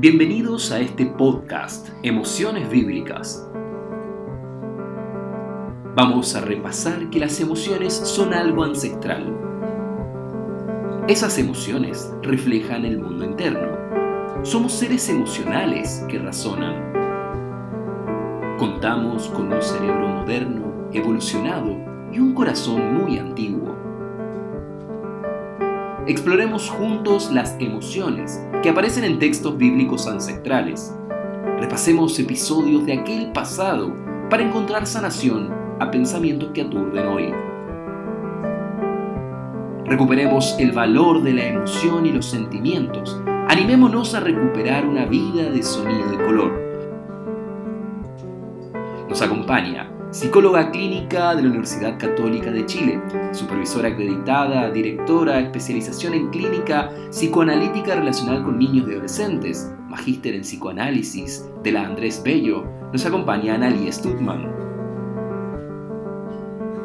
Bienvenidos a este podcast, Emociones Bíblicas. Vamos a repasar que las emociones son algo ancestral. Esas emociones reflejan el mundo interno. Somos seres emocionales que razonan. Contamos con un cerebro moderno, evolucionado y un corazón muy antiguo. Exploremos juntos las emociones que aparecen en textos bíblicos ancestrales. Repasemos episodios de aquel pasado para encontrar sanación a pensamientos que aturden hoy. Recuperemos el valor de la emoción y los sentimientos. Animémonos a recuperar una vida de sonido y color. Nos acompaña psicóloga clínica de la Universidad Católica de Chile, supervisora acreditada, directora, especialización en clínica psicoanalítica relacional con niños y adolescentes, magíster en psicoanálisis de la Andrés Bello, nos acompaña Analia Stutman.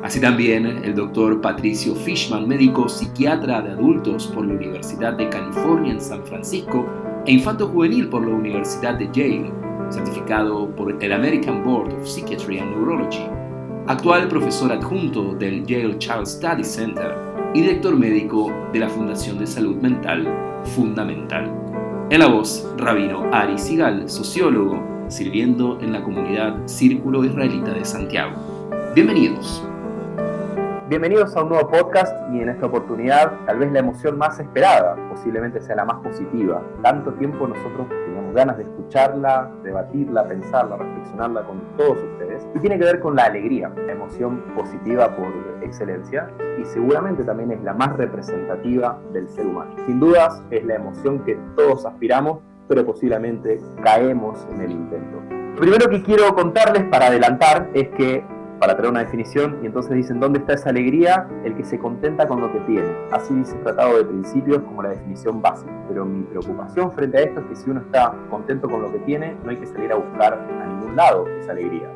Así también el doctor Patricio Fishman, médico psiquiatra de adultos por la Universidad de California en San Francisco e infanto juvenil por la Universidad de Yale, certificado por el American Board of Psychiatry and Neurology, actual profesor adjunto del Yale Child Study Center y director médico de la Fundación de Salud Mental Fundamental. En la voz, Rabino Ari Sigal, sociólogo, sirviendo en la comunidad Círculo Israelita de Santiago. Bienvenidos. Bienvenidos a un nuevo podcast y en esta oportunidad tal vez la emoción más esperada, posiblemente sea la más positiva. Tanto tiempo nosotros teníamos ganas de escucharla, debatirla, pensarla, reflexionarla con todos ustedes. Y tiene que ver con la alegría, la emoción positiva por excelencia y seguramente también es la más representativa del ser humano. Sin dudas es la emoción que todos aspiramos, pero posiblemente caemos en el intento. Lo primero que quiero contarles para adelantar es que para traer una definición y entonces dicen, ¿dónde está esa alegría? El que se contenta con lo que tiene. Así dice el Tratado de Principios como la definición básica. Pero mi preocupación frente a esto es que si uno está contento con lo que tiene, no hay que salir a buscar a ningún lado esa alegría.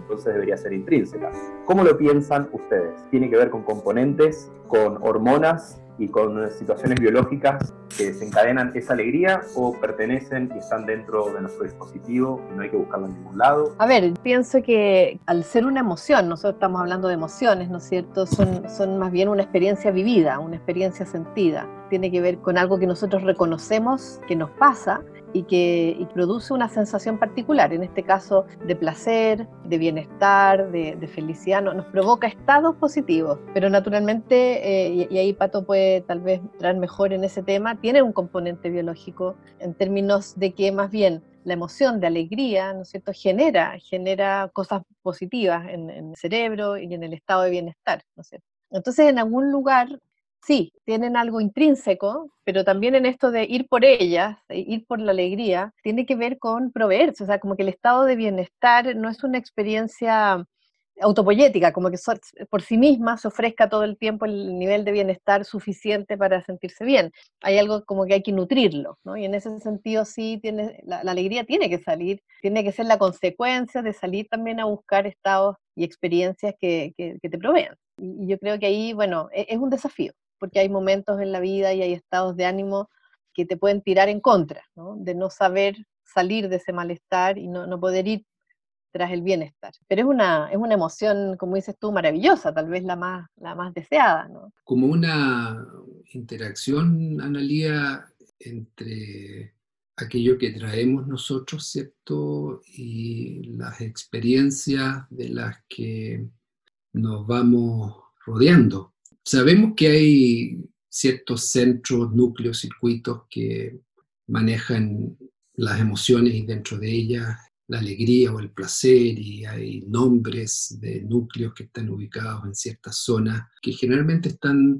Entonces debería ser intrínseca. ¿Cómo lo piensan ustedes? ¿Tiene que ver con componentes, con hormonas, y con situaciones biológicas que desencadenan esa alegría o pertenecen y están dentro de nuestro dispositivo y no hay que buscarlo en ningún lado? A ver, pienso que al ser una emoción, nosotros estamos hablando de emociones, ¿no es cierto? Son, son más bien una experiencia vivida, una experiencia sentida. Tiene que ver con algo que nosotros reconocemos que nos pasa y que produce una sensación particular, en este caso de placer, de bienestar, de, felicidad, nos provoca estados positivos, pero naturalmente, eh, y, ahí Pato puede tal vez entrar mejor en ese tema, tiene un componente biológico en términos de que más bien la emoción de alegría, ¿no es cierto?, genera, genera cosas positivas en, el cerebro y en el estado de bienestar, ¿no es? Entonces, en algún lugar sí, tienen algo intrínseco, pero también en esto de ir por ellas, ir por la alegría, tiene que ver con proveerse, o sea, como que el estado de bienestar no es una experiencia autopoyética, como que por sí misma se ofrezca todo el tiempo el nivel de bienestar suficiente para sentirse bien. Hay algo como que hay que nutrirlo, ¿no? Y en ese sentido sí, tiene, la, alegría tiene que salir, tiene que ser la consecuencia de salir también a buscar estados y experiencias que, que te provean. Y yo creo que ahí, bueno, e, es un desafío porque hay momentos en la vida y hay estados de ánimo que te pueden tirar en contra, ¿no? de no saber salir de ese malestar y no, poder ir tras el bienestar. Pero es una, es una emoción, como dices tú, maravillosa, tal vez la más, la más deseada. ¿no? Como una interacción, Analía, entre aquello que traemos nosotros, ¿cierto? Y las experiencias de las que nos vamos rodeando. Sabemos que hay ciertos centros, núcleos, circuitos que manejan las emociones y dentro de ellas la alegría o el placer y hay nombres de núcleos que están ubicados en ciertas zonas que generalmente están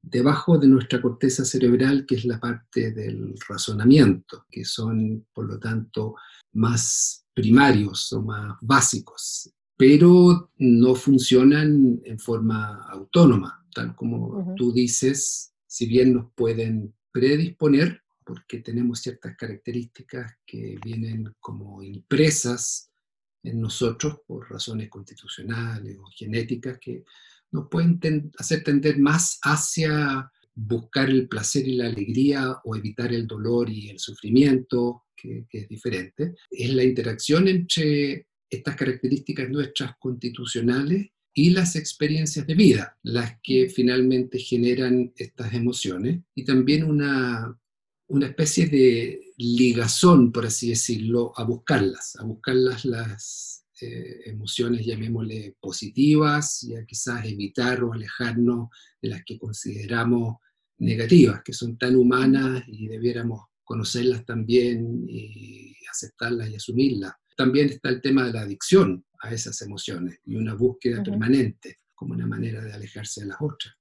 debajo de nuestra corteza cerebral, que es la parte del razonamiento, que son, por lo tanto, más primarios o más básicos, pero no funcionan en forma autónoma tal como tú dices, si bien nos pueden predisponer, porque tenemos ciertas características que vienen como impresas en nosotros por razones constitucionales o genéticas que nos pueden hacer tender más hacia buscar el placer y la alegría o evitar el dolor y el sufrimiento, que, es diferente, es la interacción entre estas características nuestras constitucionales y las experiencias de vida, las que finalmente generan estas emociones, y también una, una especie de ligazón, por así decirlo, a buscarlas, a buscarlas las eh, emociones, llamémosle, positivas, y a quizás evitar o alejarnos de las que consideramos negativas, que son tan humanas y debiéramos conocerlas también y aceptarlas y asumirlas. También está el tema de la adicción a esas emociones y una búsqueda permanente como una manera de alejarse de las otras.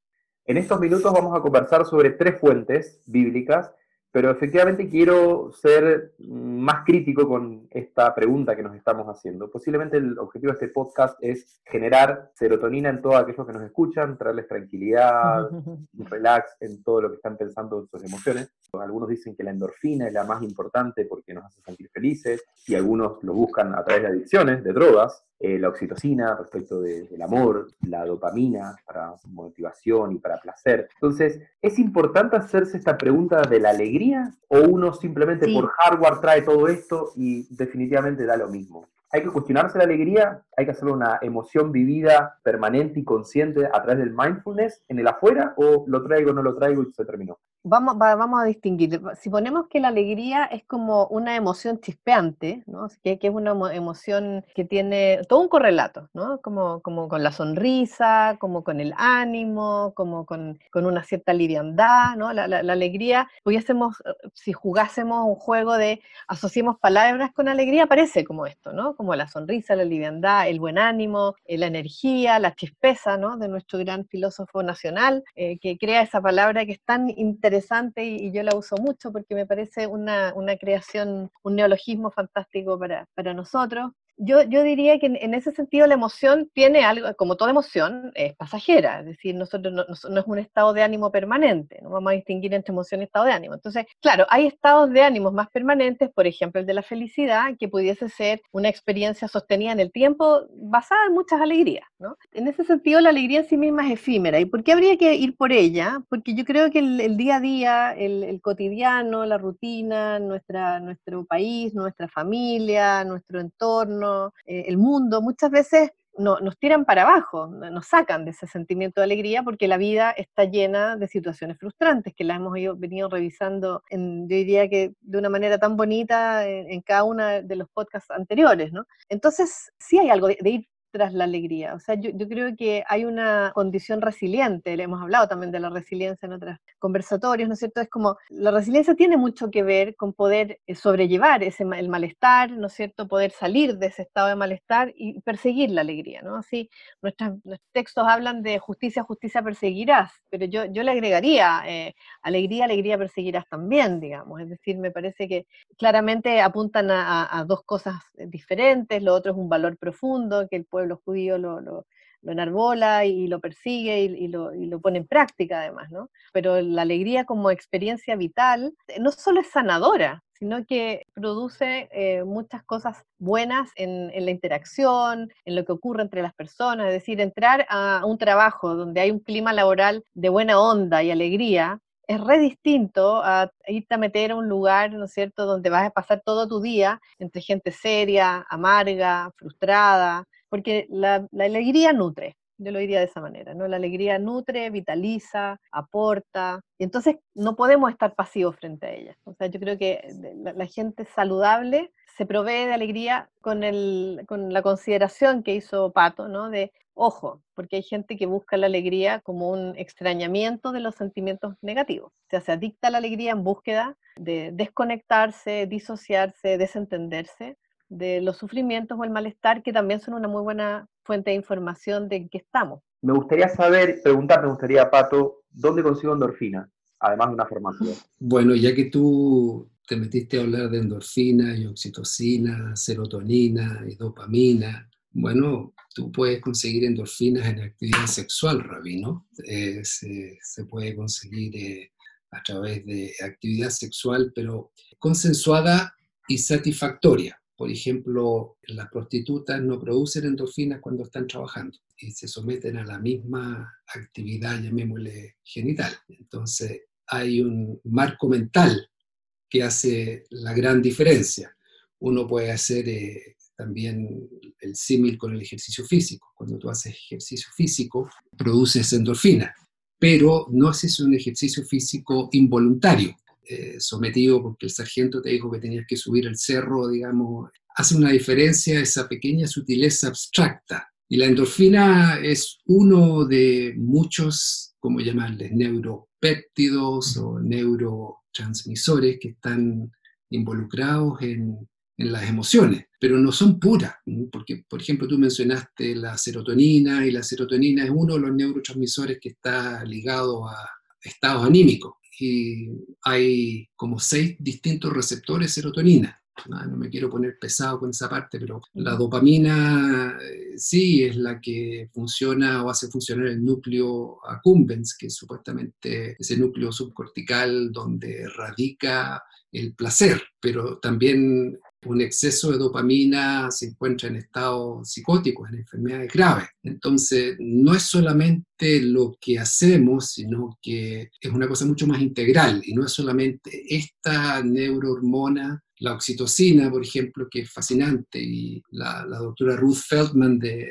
En estos minutos vamos a conversar sobre tres fuentes bíblicas pero efectivamente quiero ser más crítico con esta pregunta que nos estamos haciendo. Posiblemente el objetivo de este podcast es generar serotonina en todos aquellos que nos escuchan, traerles tranquilidad, relax en todo lo que están pensando en sus emociones. Algunos dicen que la endorfina es la más importante porque nos hace sentir felices y algunos lo buscan a través de adicciones, de drogas. Eh, la oxitocina respecto del amor, la dopamina para motivación y para placer. Entonces, ¿es importante hacerse esta pregunta de la alegría o uno simplemente por hardware trae todo esto y definitivamente da lo mismo? ¿Hay que cuestionarse la alegría? ¿Hay que hacer una emoción vivida permanente y consciente a través del mindfulness en el afuera o lo traigo, no lo traigo y se terminó? Vamos, vamos a distinguir. Si ponemos que la alegría es como una emoción chispeante, ¿no? que, que es una emoción que tiene todo un correlato, ¿no? como, como con la sonrisa, como con el ánimo, como con, con una cierta liviandad. ¿no? La, la, alegría, pudiésemos, si jugásemos un juego de asociemos palabras con alegría, parece como esto, ¿no? como la sonrisa, la liviandad, el buen ánimo, eh, la energía, la chispeza ¿no? de nuestro gran filósofo nacional, eh, que crea esa palabra que es tan interesante interesante y, yo la uso mucho porque me parece una, una creación, un neologismo fantástico para, para nosotros yo, yo diría que en, ese sentido la emoción tiene algo, como toda emoción, es pasajera, es decir, no, es un estado de ánimo permanente, no vamos a distinguir entre emoción y estado de ánimo. Entonces, claro, hay estados de ánimo más permanentes, por ejemplo, el de la felicidad, que pudiese ser una experiencia sostenida en el tiempo basada en muchas alegrías, ¿no? En ese sentido, la alegría en sí misma es efímera. ¿Y por qué habría que ir por ella? Porque yo creo que el, día a día, el, el, cotidiano, la rutina, nuestra, nuestro país, nuestra familia, nuestro entorno, eh, el mundo, muchas veces no, nos tiran para abajo, nos sacan de ese sentimiento de alegría porque la vida está llena de situaciones frustrantes que las hemos venido revisando, en, yo diría que de una manera tan bonita en, cada uno de los podcasts anteriores. Entonces, sí hay algo de, de ir tras la alegría. O sea, yo, creo que hay una condición resiliente, le hemos hablado también de la resiliencia en otros conversatorios, ¿no es cierto? Es como, la resiliencia tiene mucho que ver con poder eh, sobrellevar ese, el malestar, ¿no es cierto? Poder salir de ese estado de malestar y perseguir la alegría, ¿no? Así, nuestros textos hablan de justicia, justicia perseguirás, pero yo, yo le agregaría eh, alegría, alegría perseguirás también, digamos. Es decir, me parece que claramente apuntan a, dos cosas diferentes, lo otro es un valor profundo que el pueblo los judío lo, lo, enarbola y lo persigue y, lo, pone en práctica además, ¿no? Pero la alegría como experiencia vital eh, no solo es sanadora, sino que produce eh, muchas cosas buenas en, la interacción, en lo que ocurre entre las personas, es decir, entrar a un trabajo donde hay un clima laboral de buena onda y alegría, es re distinto a irte a meter a un lugar, ¿no es cierto?, donde vas a pasar todo tu día entre gente seria, amarga, frustrada, porque la, alegría nutre, yo lo diría de esa manera, ¿no? La alegría nutre, vitaliza, aporta, y entonces no podemos estar pasivos frente a ella. O sea, yo creo que la, gente saludable se provee de alegría con, el, con la consideración que hizo Pato, ¿no? De, ojo, porque hay gente que busca la alegría como un extrañamiento de los sentimientos negativos. O sea, se adicta a la alegría en búsqueda de desconectarse, disociarse, desentenderse de los sufrimientos o el malestar, que también son una muy buena fuente de información de en qué estamos. Me gustaría saber, preguntar, me gustaría, Pato, ¿dónde consigo endorfina? Además de una formación. Bueno, ya que tú te metiste a hablar de endorfina y oxitocina, serotonina y dopamina, bueno, tú puedes conseguir endorfinas en actividad sexual, Rabino. Eh, se, se, puede conseguir eh, a través de actividad sexual, pero consensuada y satisfactoria por ejemplo, las prostitutas no producen endorfinas cuando están trabajando y se someten a la misma actividad, llamémosle genital. Entonces, hay un marco mental que hace la gran diferencia. Uno puede hacer eh, también el símil con el ejercicio físico. Cuando tú haces ejercicio físico, produces endorfina, pero no haces un ejercicio físico involuntario, eh, sometido porque el sargento te dijo que tenías que subir el cerro, digamos. Hace una diferencia esa pequeña sutileza abstracta. Y la endorfina es uno de muchos, ¿cómo llamarles? Neuropéptidos o neurotransmisores que están involucrados en en las emociones, pero no son puras, porque, por ejemplo, tú mencionaste la serotonina y la serotonina es uno de los neurotransmisores que está ligado a estados anímicos y hay como seis distintos receptores de serotonina. Ah, no me quiero poner pesado con esa parte, pero la dopamina eh, sí es la que funciona o hace funcionar el núcleo accumbens, que es supuestamente ese núcleo subcortical donde radica el placer, pero también un exceso de dopamina se encuentra en estados psicóticos, en enfermedades graves. Entonces, no es solamente lo que hacemos, sino que es una cosa mucho más integral y no es solamente esta neurohormona, la oxitocina, por ejemplo, que es fascinante, y la, doctora Ruth Feldman de,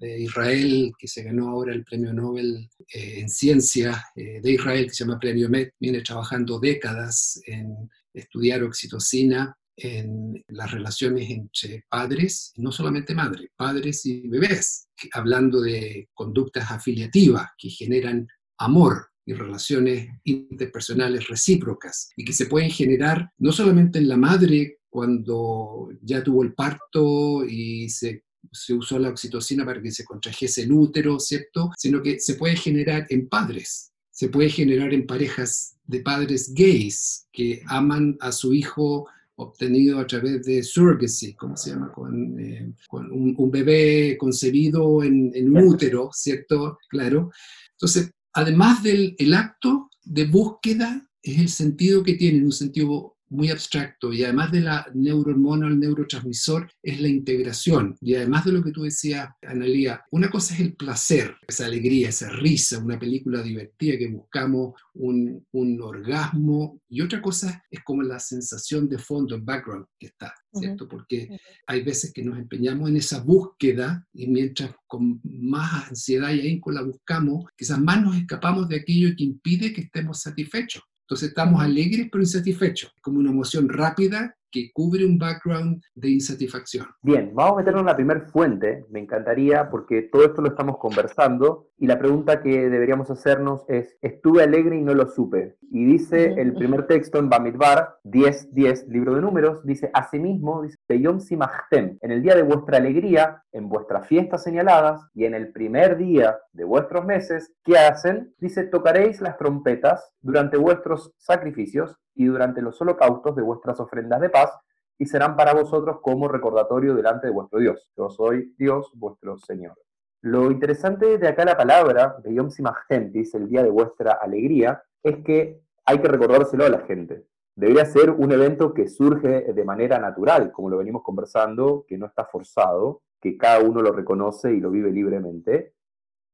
Israel, que se ganó ahora el premio Nobel eh, en ciencia eh, de Israel, que se llama Premio MED, viene trabajando décadas en estudiar oxitocina en las relaciones entre padres, no solamente madres, padres y bebés, hablando de conductas afiliativas que generan amor y relaciones interpersonales recíprocas y que se pueden generar no solamente en la madre cuando ya tuvo el parto y se, se usó la oxitocina para que se contrajese el útero, ¿cierto? Sino que se puede generar en padres, se puede generar en parejas de padres gays que aman a su hijo obtenido a través de surrogacy, ¿cómo se llama? Con, eh, un, bebé concebido en, en, un útero, ¿cierto? Claro. Entonces, además del el acto de búsqueda, es el sentido que tiene, un sentido muy abstracto y además de la neurohormona, el neurotransmisor, es la integración. Y además de lo que tú decías, Analía, una cosa es el placer, esa alegría, esa risa, una película divertida que buscamos un, un orgasmo y otra cosa es como la sensación de fondo, el background que está, ¿cierto? Porque hay veces que nos empeñamos en esa búsqueda y mientras con más ansiedad y ahínco la buscamos, quizás más nos escapamos de aquello que impide que estemos satisfechos. Entonces estamos alegres pero insatisfechos, como una emoción rápida que cubre un background de insatisfacción. Bien, vamos a meternos en la primera fuente, me encantaría, porque todo esto lo estamos conversando y la pregunta que deberíamos hacernos es, estuve alegre y no lo supe. Y dice el primer texto en Bamidbar, 10, 10, libro de números, dice, asimismo, dice, Simachtem, en el día de vuestra alegría, en vuestras fiestas señaladas y en el primer día de vuestros meses, ¿qué hacen? Dice, tocaréis las trompetas durante vuestros sacrificios y durante los holocaustos de vuestras ofrendas de paz, y serán para vosotros como recordatorio delante de vuestro Dios. Yo soy Dios, vuestro Señor. Lo interesante de acá la palabra, de Yom Simachtentis, el día de vuestra alegría, es que hay que recordárselo a la gente. Debería ser un evento que surge de manera natural, como lo venimos conversando, que no está forzado, que cada uno lo reconoce y lo vive libremente.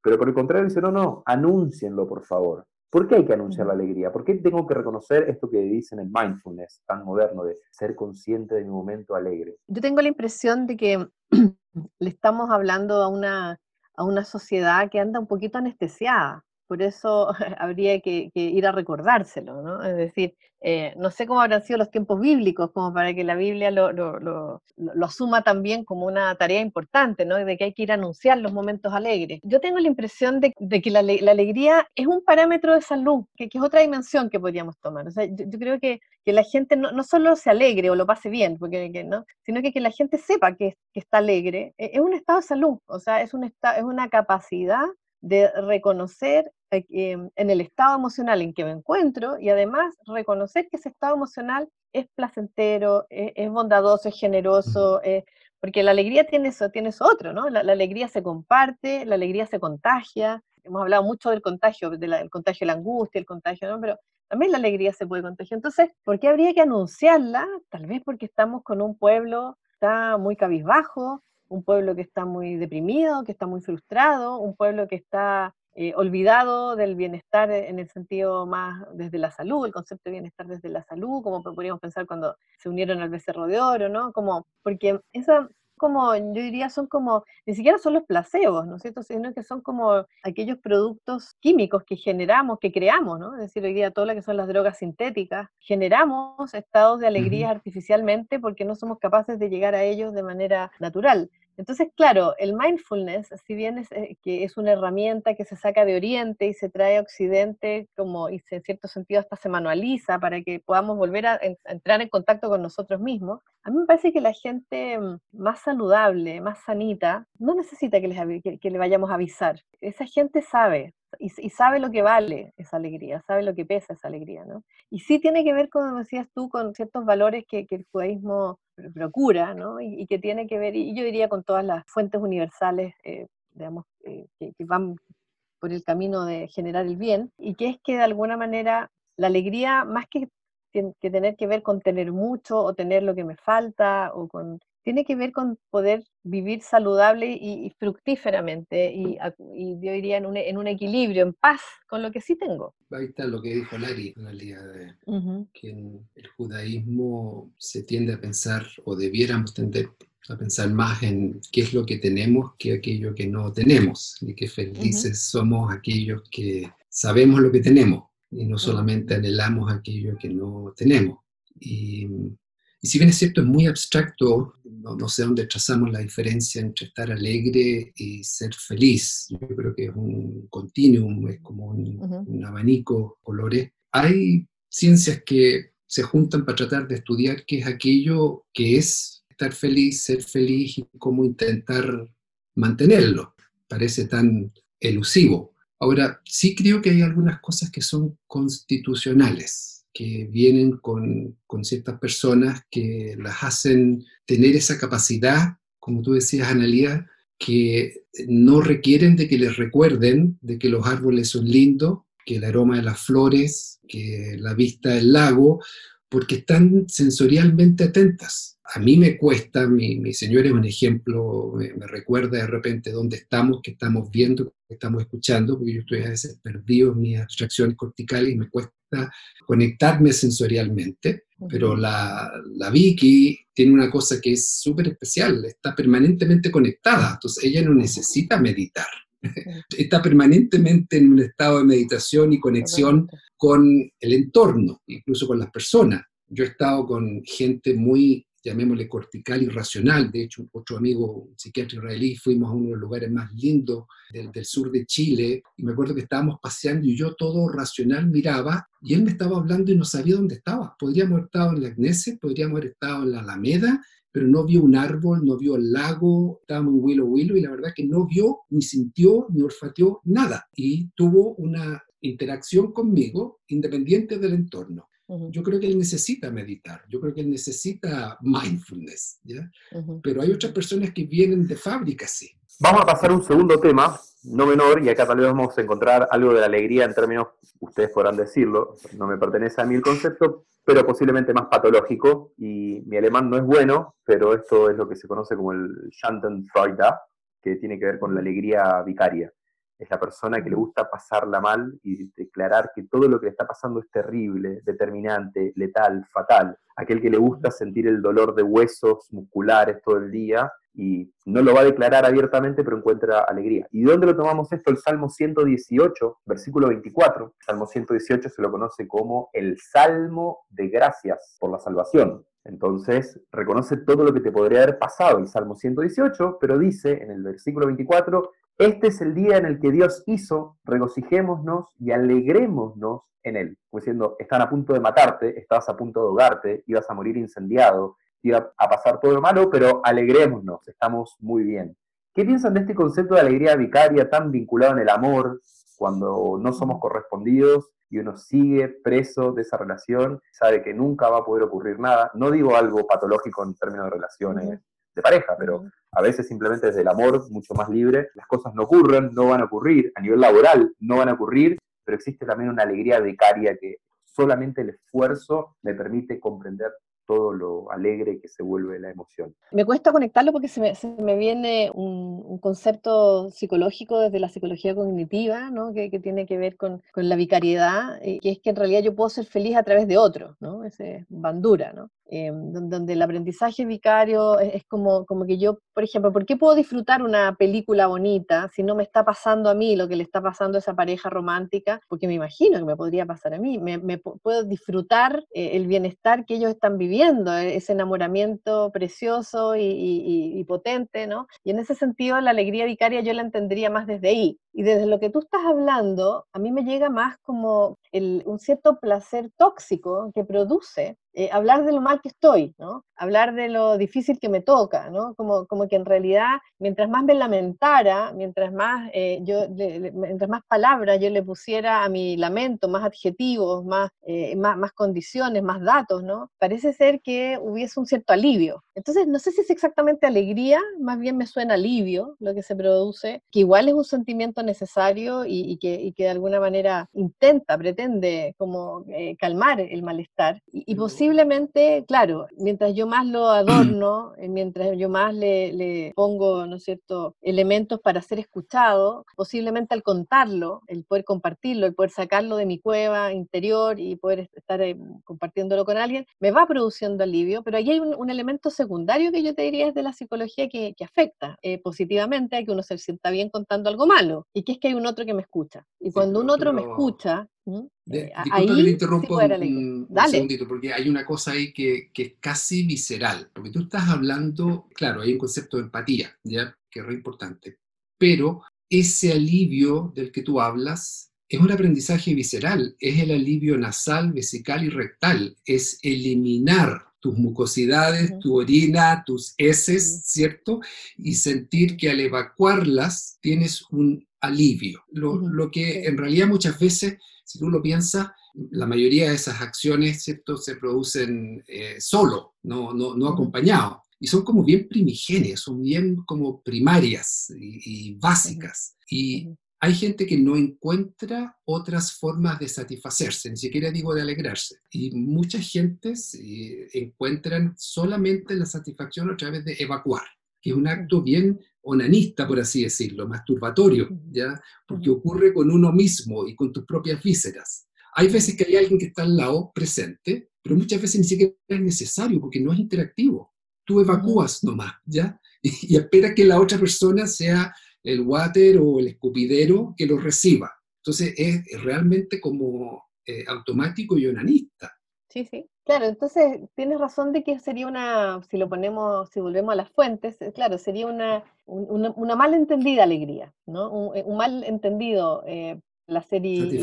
Pero por el contrario dice, no, no, anúncienlo por favor. ¿Por qué hay que anunciar la alegría? ¿Por qué tengo que reconocer esto que dicen el mindfulness tan moderno de ser consciente de mi momento alegre? Yo tengo la impresión de que le estamos hablando a una, a una sociedad que anda un poquito anestesiada. Por eso habría que, ir a recordárselo, ¿no? Es decir, eh, no sé cómo habrán sido los tiempos bíblicos, como para que la Biblia lo, lo, asuma también como una tarea importante, ¿no? De que hay que ir a anunciar los momentos alegres. Yo tengo la impresión de, que la, alegría es un parámetro de salud, que, es otra dimensión que podríamos tomar. O sea, yo, creo que, la gente no, solo se alegre o lo pase bien, porque, ¿no? sino que, que la gente sepa que, está alegre, e, es un estado de salud, o sea, es, un es una capacidad de reconocer eh, em, en el estado emocional en que me encuentro y además reconocer que ese estado emocional es placentero, e, es, bondadoso, es generoso, eh, porque la alegría tiene eso, tiene eso otro, ¿no? La, alegría se comparte, la alegría se contagia. Hemos hablado mucho del contagio, del contagio de la angustia, el contagio, ¿no? Pero, también la alegría se puede contagiar. Entonces, ¿por qué habría que anunciarla? Tal vez porque estamos con un pueblo está muy cabizbajo, un pueblo que está muy deprimido, que está muy frustrado, un pueblo que está eh, olvidado del bienestar en el sentido más desde la salud, el concepto de bienestar desde la salud, como podríamos pensar cuando se unieron al Becerro de Oro, ¿no? Como, porque esa, como, yo diría, son como, ni siquiera son los placebos, ¿no es cierto? Sino que son como aquellos productos químicos que generamos, que creamos, ¿no? Es decir, hoy día todo lo que son las drogas sintéticas, generamos estados de alegría artificialmente porque no somos capaces de llegar a ellos de manera natural. Entonces, claro, el mindfulness, si bien es, eh, que es una herramienta que se saca de Oriente y se trae a Occidente, como y en cierto sentido hasta se manualiza para que podamos volver a, entrar en contacto con nosotros mismos, a mí me parece que la gente mm, más saludable, más sanita, no necesita que, les, que le vayamos a avisar. Esa gente sabe, y, sabe lo que vale esa alegría, sabe lo que pesa esa alegría, ¿no? Y sí tiene que ver, como decías tú, con ciertos valores que, el judaísmo procura, ¿no? Y, que tiene que ver, y yo diría con todas las fuentes universales, eh, digamos, eh, que, van por el camino de generar el bien, y que es que de alguna manera la alegría, más que, que tener que ver con tener mucho o tener lo que me falta o con tiene que ver con poder vivir saludable y, fructíferamente y, yo diría en un, equilibrio, en paz con lo que sí tengo. Ahí está lo que dijo Lari en realidad, de, que en el judaísmo se tiende a pensar, o debiéramos tender a pensar más en qué es lo que tenemos que aquello que no tenemos, y qué felices somos aquellos que sabemos lo que tenemos y no solamente anhelamos aquello que no tenemos. Y y si bien es cierto, es muy abstracto, no, sé dónde trazamos la diferencia entre estar alegre y ser feliz. Yo creo que es un continuum, es como un, abanico de colores. Hay ciencias que se juntan para tratar de estudiar qué es aquello que es estar feliz, ser feliz y cómo intentar mantenerlo. Parece tan elusivo. Ahora, sí creo que hay algunas cosas que son constitucionales que vienen con, con, ciertas personas que las hacen tener esa capacidad, como tú decías, Analia, que no requieren de que les recuerden de que los árboles son lindos, que el aroma de las flores, que la vista del lago, porque están sensorialmente atentas. A mí me cuesta, mi, mi señor es un ejemplo, me, me, recuerda de repente dónde estamos, que estamos viendo, que estamos escuchando, porque yo estoy a veces perdido en mis abstracciones corticales y me cuesta conectarme sensorialmente, pero la, la Vicky tiene una cosa que es súper especial, está permanentemente conectada, entonces ella no necesita meditar, está permanentemente en un estado de meditación y conexión con el entorno, incluso con las personas. Yo he estado con gente muy llamémosle cortical y racional. De hecho, otro amigo, un psiquiatra israelí, fuimos a uno de los lugares más lindos del, del, sur de Chile y me acuerdo que estábamos paseando y yo todo racional miraba y él me estaba hablando y no sabía dónde estaba. Podríamos haber estado en la Agnesia, podríamos haber estado en la Alameda, pero no vio un árbol, no vio el lago, estábamos en Willow Willow y la verdad que no vio, ni sintió, ni olfateó nada. Y tuvo una interacción conmigo independiente del entorno. Yo creo que él necesita meditar, yo creo que él necesita mindfulness, ¿ya? Pero hay otras personas que vienen de fábrica, sí. Vamos a pasar a un segundo tema, no menor, y acá tal vez vamos a encontrar algo de la alegría en términos, ustedes podrán decirlo, no me pertenece a mí el concepto, pero posiblemente más patológico, y mi alemán no es bueno, pero esto es lo que se conoce como el Schadenfreude, que tiene que ver con la alegría vicaria es la persona que le gusta pasarla mal y declarar que todo lo que le está pasando es terrible, determinante, letal, fatal. Aquel que le gusta sentir el dolor de huesos musculares todo el día y no lo va a declarar abiertamente, pero encuentra alegría. ¿Y dónde lo tomamos esto? El Salmo 118, versículo 24. El Salmo 118 se lo conoce como el Salmo de gracias por la salvación. Entonces, reconoce todo lo que te podría haber pasado el Salmo 118, pero dice en el versículo 24, este es el día en el que Dios hizo, regocijémonos y alegrémonos en él. Como diciendo, están a punto de matarte, estabas a punto de ahogarte, ibas a morir incendiado, iba a pasar todo lo malo, pero alegrémonos, estamos muy bien. ¿Qué piensan de este concepto de alegría vicaria tan vinculado en el amor, cuando no somos correspondidos y uno sigue preso de esa relación, sabe que nunca va a poder ocurrir nada? No digo algo patológico en términos de relaciones de pareja, pero a veces simplemente desde el amor mucho más libre, las cosas no ocurren, no van a ocurrir, a nivel laboral no van a ocurrir, pero existe también una alegría vicaria que solamente el esfuerzo me permite comprender todo lo alegre que se vuelve la emoción. Me cuesta conectarlo porque se me, viene un, concepto psicológico desde la psicología cognitiva, ¿no? que, tiene que ver con, con, la vicariedad, y que es que en realidad yo puedo ser feliz a través de otro, ¿no? ese es bandura, ¿no? Eh, donde el aprendizaje vicario es, como, como que yo, por ejemplo, ¿por qué puedo disfrutar una película bonita si no me está pasando a mí lo que le está pasando a esa pareja romántica? Porque me imagino que me podría pasar a mí. Me, puedo disfrutar eh, el bienestar que ellos están viviendo, e, ese enamoramiento precioso y, potente, ¿no? Y en ese sentido, la alegría vicaria yo la entendería más desde ahí. Y desde lo que tú estás hablando, a mí me llega más como un cierto placer tóxico que produce eh, hablar de lo mal que estoy, ¿no? Hablar de lo difícil que me toca, ¿no? Como, como que en realidad, mientras más me lamentara, mientras más, eh, yo, mientras más palabras yo le pusiera a mi lamento, más adjetivos, más, eh, más, más, condiciones, más datos, ¿no? Parece ser que hubiese un cierto alivio. Entonces, no sé si es exactamente alegría, más bien me suena alivio lo que se produce, que igual es un sentimiento necesario y, que, y que, de alguna manera intenta, pretende como calmar el malestar. Y, y posiblemente, claro, mientras yo más lo adorno, eh, mientras yo más le, pongo, ¿no es cierto?, elementos para ser escuchado, posiblemente al contarlo, el poder compartirlo, el poder sacarlo de mi cueva interior y poder estar eh, compartiéndolo con alguien, me va produciendo alivio, pero ahí hay un, elemento secundario que yo te diría es de la psicología que, afecta eh, positivamente a que uno se sienta bien contando algo malo, y que es que hay un otro que me escucha. Y cuando un otro me escucha, de, eh, disculpa que le interrumpo un, segundito, porque hay una cosa ahí que, que, es casi visceral, porque tú estás hablando, claro, hay un concepto de empatía, ¿ya? que es re importante, pero ese alivio del que tú hablas es un aprendizaje visceral, es el alivio nasal, vesical y rectal, es eliminar tus mucosidades, tu orina, tus heces, ¿cierto? Y sentir que al evacuarlas tienes un alivio. Lo, lo que en realidad muchas veces si tú lo piensas, la mayoría de esas acciones ¿cierto? se producen eh, solo, no, no, no acompañado. Y son como bien primigenias, son bien como primarias y, básicas. Y hay gente que no encuentra otras formas de satisfacerse, ni siquiera digo de alegrarse. Y muchas gentes encuentran solamente la satisfacción a través de evacuar, que es un acto bien onanista, por así decirlo, masturbatorio, ¿ya? Porque ocurre con uno mismo y con tus propias vísceras. Hay veces que hay alguien que está al lado, presente, pero muchas veces ni siquiera es necesario porque no es interactivo. Tú evacúas nomás, ¿ya? Y, espera que la otra persona sea el water o el escupidero que lo reciba. Entonces es realmente como eh, automático y onanista. Sí, sí. Claro, entonces tienes razón de que sería una, si lo ponemos, si volvemos a las fuentes, eh, claro, sería una, una, mal entendida alegría, ¿no? Un, eh, mal entendido eh, placer y,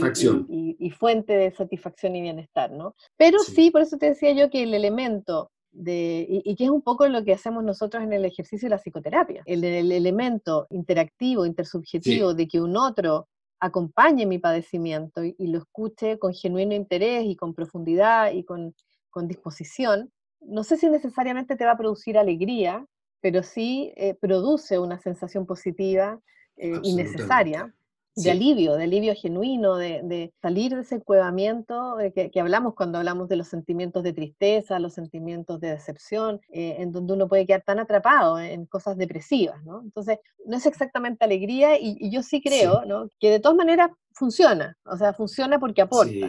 y, fuente de satisfacción y bienestar, ¿no? Pero sí. por eso te decía yo que el elemento de, y, que es un poco lo que hacemos nosotros en el ejercicio de la psicoterapia, el, elemento interactivo, intersubjetivo, de que un otro acompañe mi padecimiento y, lo escuche con genuino interés y con profundidad y con con disposición, no sé si necesariamente te va a producir alegría, pero sí eh, produce una sensación positiva eh, y necesaria de alivio, de alivio genuino, de, salir de ese cuevamiento eh, que, hablamos cuando hablamos de los sentimientos de tristeza, los sentimientos de decepción, en donde uno puede quedar tan atrapado en cosas depresivas, ¿no? Entonces, no es exactamente alegría y, yo sí creo, ¿no? Que de todas maneras funciona, o sea, funciona porque aporta.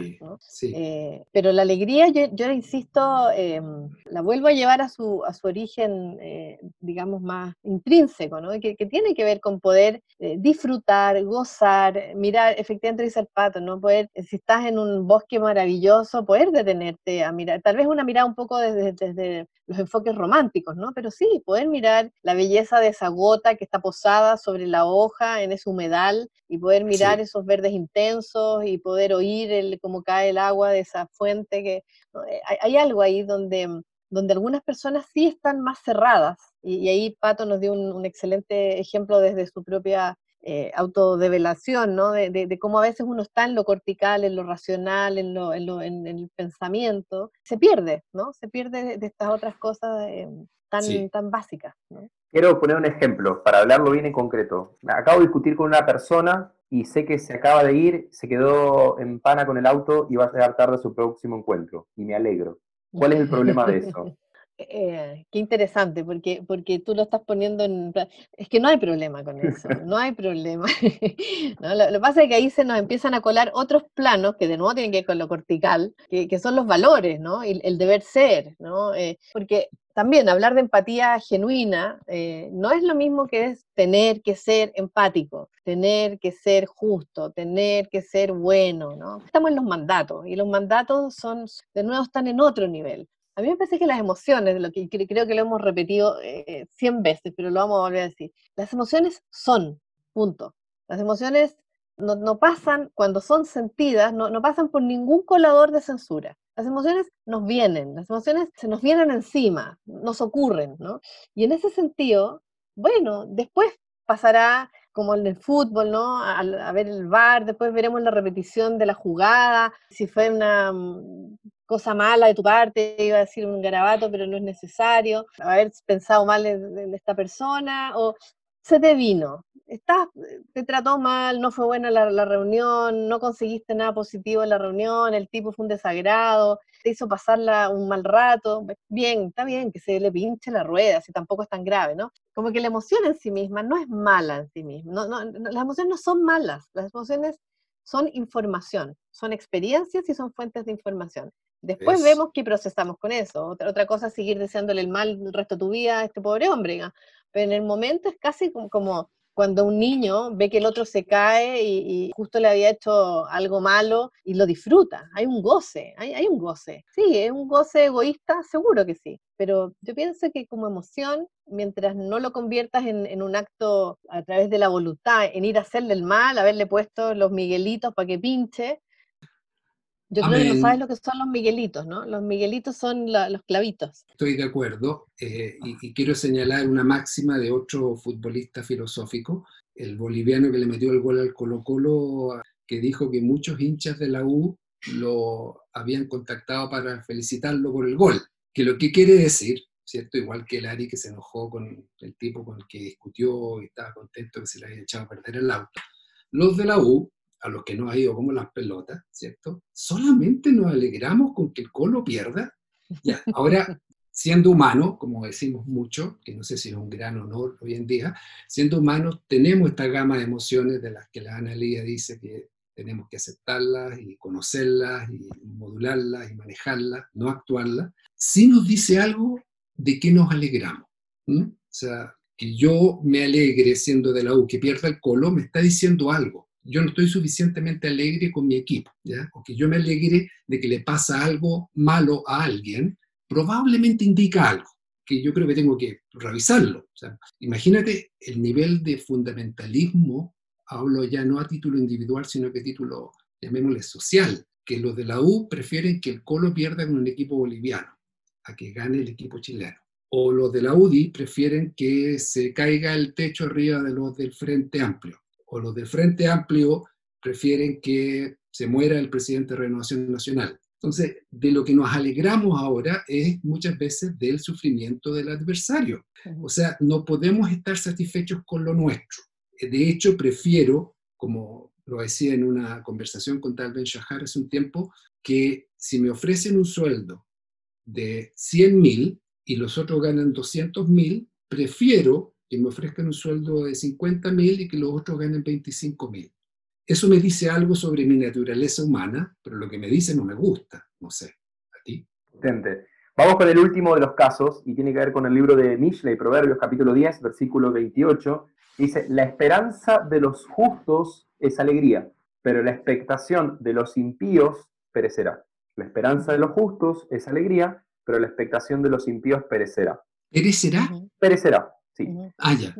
Eh, pero la alegría, yo, yo insisto, em, la vuelvo a llevar a su, a su origen, eh, digamos, más intrínseco, ¿no? que, que, tiene que ver con poder eh, disfrutar, gozar, mirar, efectivamente dice el pato, ¿no? poder, si estás en un bosque maravilloso, poder detenerte a mirar, tal vez una mirada un poco desde, desde los enfoques románticos, ¿no? pero sí, poder mirar la belleza de esa gota que está posada sobre la hoja en ese humedal y poder mirar esos verdes intensos y poder oír el, cómo cae el agua de esa fuente. que eh, hay, algo ahí donde, donde algunas personas sí están más cerradas. Y, ahí Pato nos dio un, excelente ejemplo desde su propia eh, autodevelación, ¿no? De, cómo a veces uno está en lo cortical, en lo racional, en, lo, en, lo, en el pensamiento, se pierde, ¿no? Se pierde de, estas otras cosas eh, tan, tan básicas. Quiero poner un ejemplo para hablarlo bien en concreto. Acabo de discutir con una persona y sé que se acaba de ir, se quedó en pana con el auto y va a llegar tarde a su próximo encuentro. Y me alegro. ¿Cuál es el problema de eso? Eh, qué interesante, porque, porque tú lo estás poniendo en... Es que no hay problema con eso, no hay problema. Lo, que pasa es que ahí se nos empiezan a colar otros planos que de nuevo tienen que ver con lo cortical, que, son los valores, ¿no? Y el deber ser, ¿no? Eh, porque también hablar de empatía genuina eh, no es lo mismo que es tener que ser empático, tener que ser justo, tener que ser bueno, ¿no? Estamos en los mandatos y los mandatos son, de nuevo, están en otro nivel. A mí me parece que las emociones, lo que creo que lo hemos repetido eh, 100 veces, pero lo vamos a volver a decir, las emociones son, punto. Las emociones no, pasan, cuando son sentidas, no, no, pasan por ningún colador de censura. Las emociones nos vienen, las emociones se nos vienen encima, nos ocurren, ¿no? Y en ese sentido, bueno, después pasará como en el fútbol, ¿no? A, ver el bar, después veremos la repetición de la jugada, si fue una mm, cosa mala de tu parte, iba a decir un garabato, pero no es necesario, haber pensado mal en, esta persona, o se te vino, estás, te trató mal, no fue buena la, reunión, no conseguiste nada positivo en la reunión, el tipo fue un desagrado, te hizo pasarla un mal rato, bien, está bien que se le pinche la rueda, si tampoco es tan grave, ¿no? Como que la emoción en sí misma no es mala en sí misma, no, no, las emociones no son malas, las emociones son información, son experiencias y son fuentes de información. Después vemos qué procesamos con eso. Otra, otra cosa es seguir deseándole el mal el resto de tu vida a este pobre hombre. Pero en el momento es casi como, cuando un niño ve que el otro se cae y, justo le había hecho algo malo y lo disfruta. Hay un goce, hay, un goce. Sí, es un goce egoísta, seguro que sí. Pero yo pienso que como emoción, mientras no lo conviertas en, en un acto a través de la voluntad, en ir a hacerle el mal, haberle puesto los miguelitos para que pinche, yo creo que no sabes lo que son los miguelitos, ¿no? Los miguelitos son los clavitos. Estoy de acuerdo eh, y, quiero señalar una máxima de otro futbolista filosófico, el boliviano que le metió el gol al Colo Colo, que dijo que muchos hinchas de la U lo habían contactado para felicitarlo por el gol. Que lo que quiere decir, ¿cierto? Igual que el Ari que se enojó con el tipo con el que discutió y estaba contento que se le había echado a perder el auto. Los de la U a los que nos ha ido como las pelotas, ¿cierto? Solamente nos alegramos con que el Colo pierda. Ya, ahora, siendo humano, como decimos mucho, que no sé si es un gran honor hoy en día, siendo humanos tenemos esta gama de emociones de las que la analía dice que tenemos que aceptarlas y conocerlas y modularlas y manejarlas, no actuarlas. Sí nos dice algo de que nos alegramos. O sea, que yo me alegre siendo de la U, que pierda el colo, me está diciendo algo yo no estoy suficientemente alegre con mi equipo, ¿ya? o que yo me alegre de que le pasa algo malo a alguien, probablemente indica algo que yo creo que tengo que revisarlo. imagínate el nivel de fundamentalismo, hablo ya no a título individual, sino que a título, llamémosle, social, que los de la U prefieren que el Colo pierda con un equipo boliviano, a que gane el equipo chileno. O los de la UDI prefieren que se caiga el techo arriba de los del Frente Amplio o los del Frente Amplio prefieren que se muera el presidente de Renovación Nacional. Entonces, de lo que nos alegramos ahora es muchas veces del sufrimiento del adversario. O sea, no podemos estar satisfechos con lo nuestro. De hecho, prefiero, como lo decía en una conversación con Tal Ben Shahar hace un tiempo, que si me ofrecen un sueldo de 100 mil y los otros ganan 200 mil, prefiero que me ofrezcan un sueldo de 50 mil y que los otros ganen 25 mil. Eso me dice algo sobre mi naturaleza humana, pero lo que me dice no me gusta, no sé. ¿A ti? Vamos con el último de los casos y tiene que ver con el libro de Mishlei, Proverbios capítulo 10, versículo 28. Dice, la esperanza de los justos es alegría, pero la expectación de los impíos perecerá. La esperanza de los justos es alegría, pero la expectación de los impíos perecerá. ¿Perecerá? Perecerá. Sí. Ah, ya,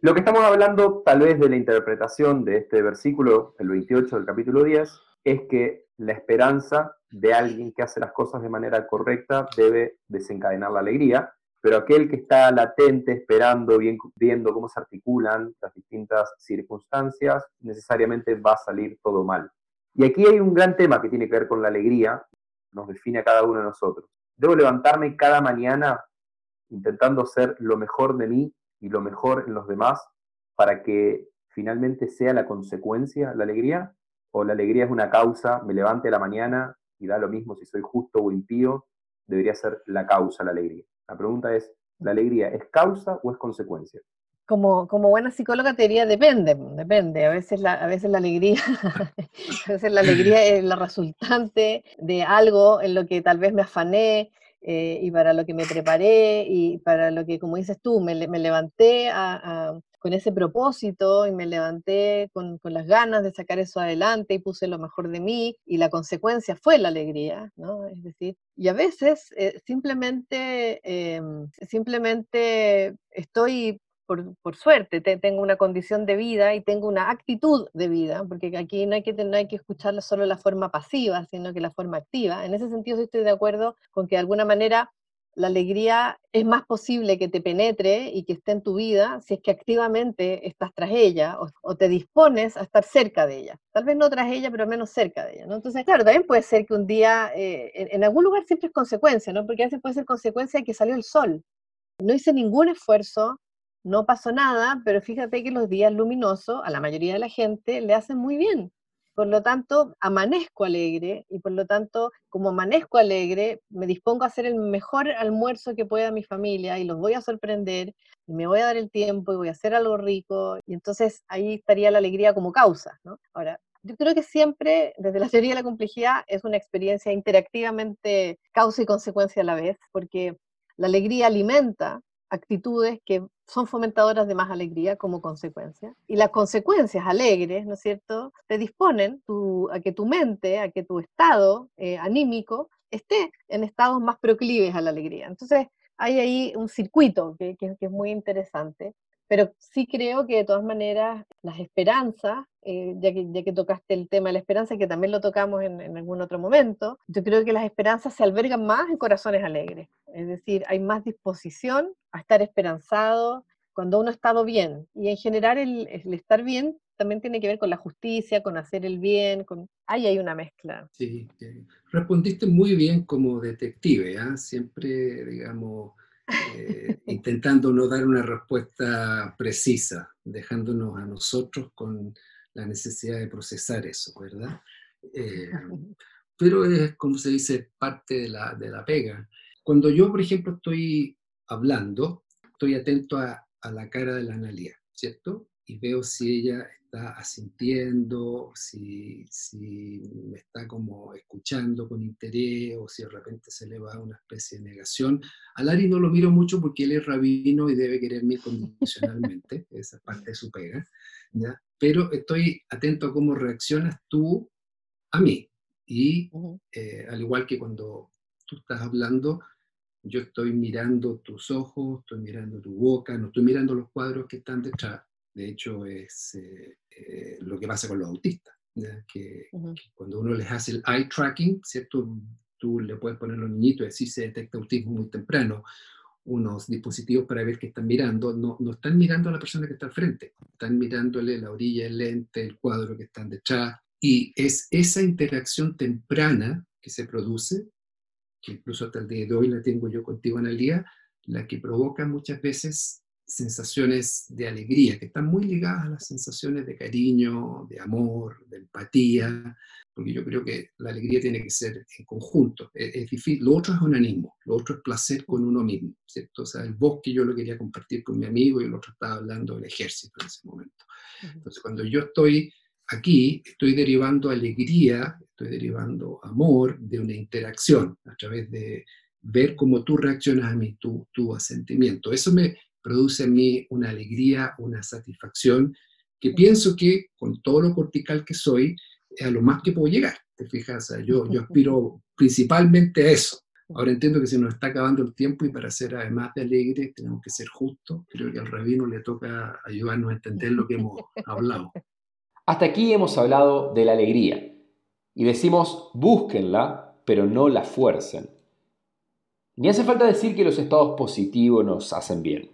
Lo que estamos hablando tal vez de la interpretación de este versículo, el 28 del capítulo 10, es que la esperanza de alguien que hace las cosas de manera correcta debe desencadenar la alegría, pero aquel que está latente, esperando, viendo cómo se articulan las distintas circunstancias, necesariamente va a salir todo mal. Y aquí hay un gran tema que tiene que ver con la alegría, nos define a cada uno de nosotros. Debo levantarme cada mañana intentando ser lo mejor de mí y lo mejor en los demás para que finalmente sea la consecuencia la alegría? ¿O la alegría es una causa, me levante la mañana y da lo mismo si soy justo o impío, debería ser la causa la alegría? La pregunta es, ¿la alegría es causa o es consecuencia? Como, como buena psicóloga te diría, depende, depende. A veces a veces la alegría, a veces la alegría es la resultante de algo en lo que tal vez me afané, eh, y para lo que me preparé y para lo que, como dices tú, me, levanté con ese propósito y me levanté con, con, las ganas de sacar eso adelante y puse lo mejor de mí y la consecuencia fue la alegría, ¿no? Es decir, y a veces eh, simplemente, em, simplemente estoy por, suerte, tengo una condición de vida y tengo una actitud de vida, porque aquí no hay, que, no hay que escuchar solo la forma pasiva, sino que la forma activa. En ese sentido, estoy de acuerdo con que de alguna manera la alegría es más posible que te penetre y que esté en tu vida si es que activamente estás tras ella o, te dispones a estar cerca de ella. Tal vez no tras ella, pero menos cerca de ella. ¿no? Entonces, claro, también puede ser que un día, eh, en, en, algún lugar siempre es consecuencia, ¿no? porque a veces puede ser consecuencia de que salió el sol. No hice ningún esfuerzo, no pasó nada, pero fíjate que los días luminosos a la mayoría de la gente le hacen muy bien. Por lo tanto, amanezco alegre y por lo tanto, como amanezco alegre, me dispongo a hacer el mejor almuerzo que pueda mi familia y los voy a sorprender y me voy a dar el tiempo y voy a hacer algo rico y entonces ahí estaría la alegría como causa. ¿no? Ahora, yo creo que siempre, desde la teoría de la complejidad, es una experiencia interactivamente causa y consecuencia a la vez, porque la alegría alimenta actitudes que son fomentadoras de más alegría como consecuencia. Y las consecuencias alegres, ¿no es cierto?, te disponen a que tu mente, a que tu estado eh, anímico esté en estados más proclives a la alegría. Entonces, hay ahí un circuito que, que es muy interesante pero sí creo que de todas maneras las esperanzas, eh, ya, que, ya que tocaste el tema de la esperanza, que también lo tocamos en, en, algún otro momento, yo creo que las esperanzas se albergan más en corazones alegres. Es decir, hay más disposición a estar esperanzado cuando uno ha estado bien. Y en general el, el estar bien también tiene que ver con la justicia, con hacer el bien, con... ahí hay una mezcla. Sí, respondiste muy bien como detective, ¿eh? siempre, digamos eh, intentando no dar una respuesta precisa, dejándonos a nosotros con la necesidad de procesar eso, ¿verdad? Eh, pero es, como se dice, parte de la, de la pega. Cuando yo, por ejemplo, estoy hablando, estoy atento a, a la cara de la Analia, ¿cierto? Y veo si ella está asintiendo, si, si me está como escuchando con interés o si de repente se le va una especie de negación. A Lari no lo miro mucho porque él es rabino y debe quererme condicionalmente, esa parte de su pega, ¿ya? pero estoy atento a cómo reaccionas tú a mí. Y eh, al igual que cuando tú estás hablando, yo estoy mirando tus ojos, estoy mirando tu boca, no estoy mirando los cuadros que están detrás, de hecho, es eh, eh, lo que pasa con los autistas, que, cuando uno les hace el eye tracking, ¿cierto? Tú le puedes poner a los niñitos y decir se detecta autismo muy temprano, unos dispositivos para ver que están mirando, no, no están mirando a la persona que está al frente, están mirándole la orilla del lente, el cuadro que están detrás, y es esa interacción temprana que se produce, que incluso hasta el día de hoy la tengo yo contigo en el día, la que provoca muchas veces sensaciones de alegría, que están muy ligadas a las sensaciones de cariño, de amor, de empatía, porque yo creo que la alegría tiene que ser en conjunto. Es, difícil, lo otro es onanismo, lo otro es placer con uno mismo, ¿cierto? O sea, el bosque yo lo quería compartir con mi amigo y el otro estaba hablando del ejército en ese momento. Entonces, cuando yo estoy aquí, estoy derivando alegría, estoy derivando amor de una interacción a través de ver cómo tú reaccionas a mí, tu, tu asentimiento. Eso me, produce en mí una alegría, una satisfacción, que pienso que con todo lo cortical que soy, es a lo más que puedo llegar. ¿Te fijas? yo, yo aspiro principalmente a eso. Ahora entiendo que se nos está acabando el tiempo y para ser además de alegre tenemos que ser justos. Creo que al rabino le toca ayudarnos a entender lo que hemos hablado. Hasta aquí hemos hablado de la alegría y decimos búsquenla, pero no la fuercen. Ni hace falta decir que los estados positivos nos hacen bien.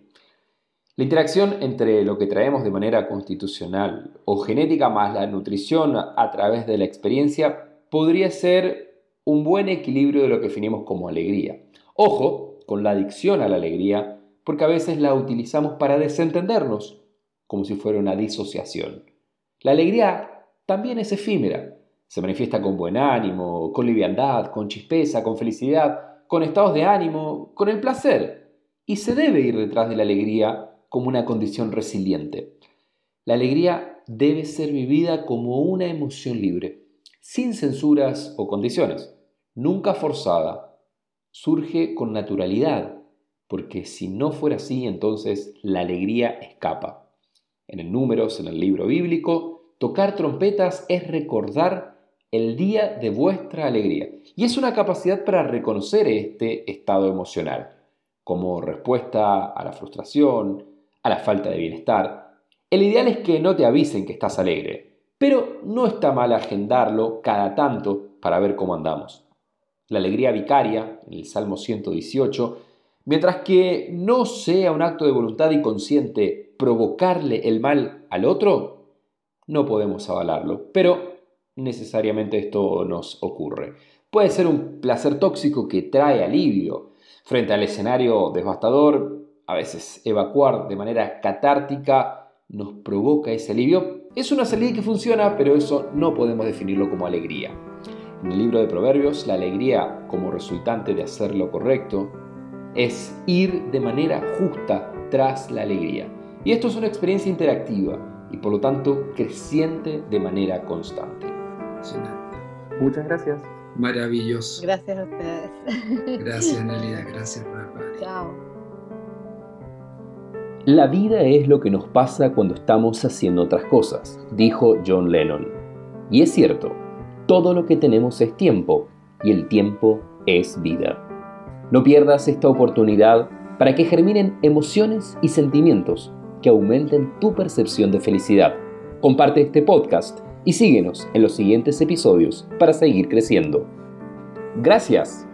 La interacción entre lo que traemos de manera constitucional o genética más la nutrición a través de la experiencia podría ser un buen equilibrio de lo que definimos como alegría. Ojo con la adicción a la alegría, porque a veces la utilizamos para desentendernos como si fuera una disociación. La alegría también es efímera. Se manifiesta con buen ánimo, con liviandad, con chispeza, con felicidad, con estados de ánimo, con el placer. Y se debe ir detrás de la alegría como una condición resiliente. La alegría debe ser vivida como una emoción libre, sin censuras o condiciones, nunca forzada. Surge con naturalidad, porque si no fuera así, entonces la alegría escapa. En el Números, en el libro bíblico, tocar trompetas es recordar el día de vuestra alegría. Y es una capacidad para reconocer este estado emocional, como respuesta a la frustración, a la falta de bienestar, el ideal es que no te avisen que estás alegre, pero no está mal agendarlo cada tanto para ver cómo andamos. La alegría vicaria, en el Salmo 118, mientras que no sea un acto de voluntad y consciente provocarle el mal al otro, no podemos avalarlo, pero necesariamente esto nos ocurre. Puede ser un placer tóxico que trae alivio. Frente al escenario devastador, a veces evacuar de manera catártica nos provoca ese alivio. Es una salida que funciona, pero eso no podemos definirlo como alegría. En el libro de Proverbios, la alegría como resultante de hacer lo correcto es ir de manera justa tras la alegría. Y esto es una experiencia interactiva y por lo tanto creciente de manera constante. Muchas gracias. Maravilloso. Gracias a ustedes. Gracias, Nelia. Gracias, Rafa. Chao. La vida es lo que nos pasa cuando estamos haciendo otras cosas, dijo John Lennon. Y es cierto, todo lo que tenemos es tiempo y el tiempo es vida. No pierdas esta oportunidad para que germinen emociones y sentimientos que aumenten tu percepción de felicidad. Comparte este podcast y síguenos en los siguientes episodios para seguir creciendo. Gracias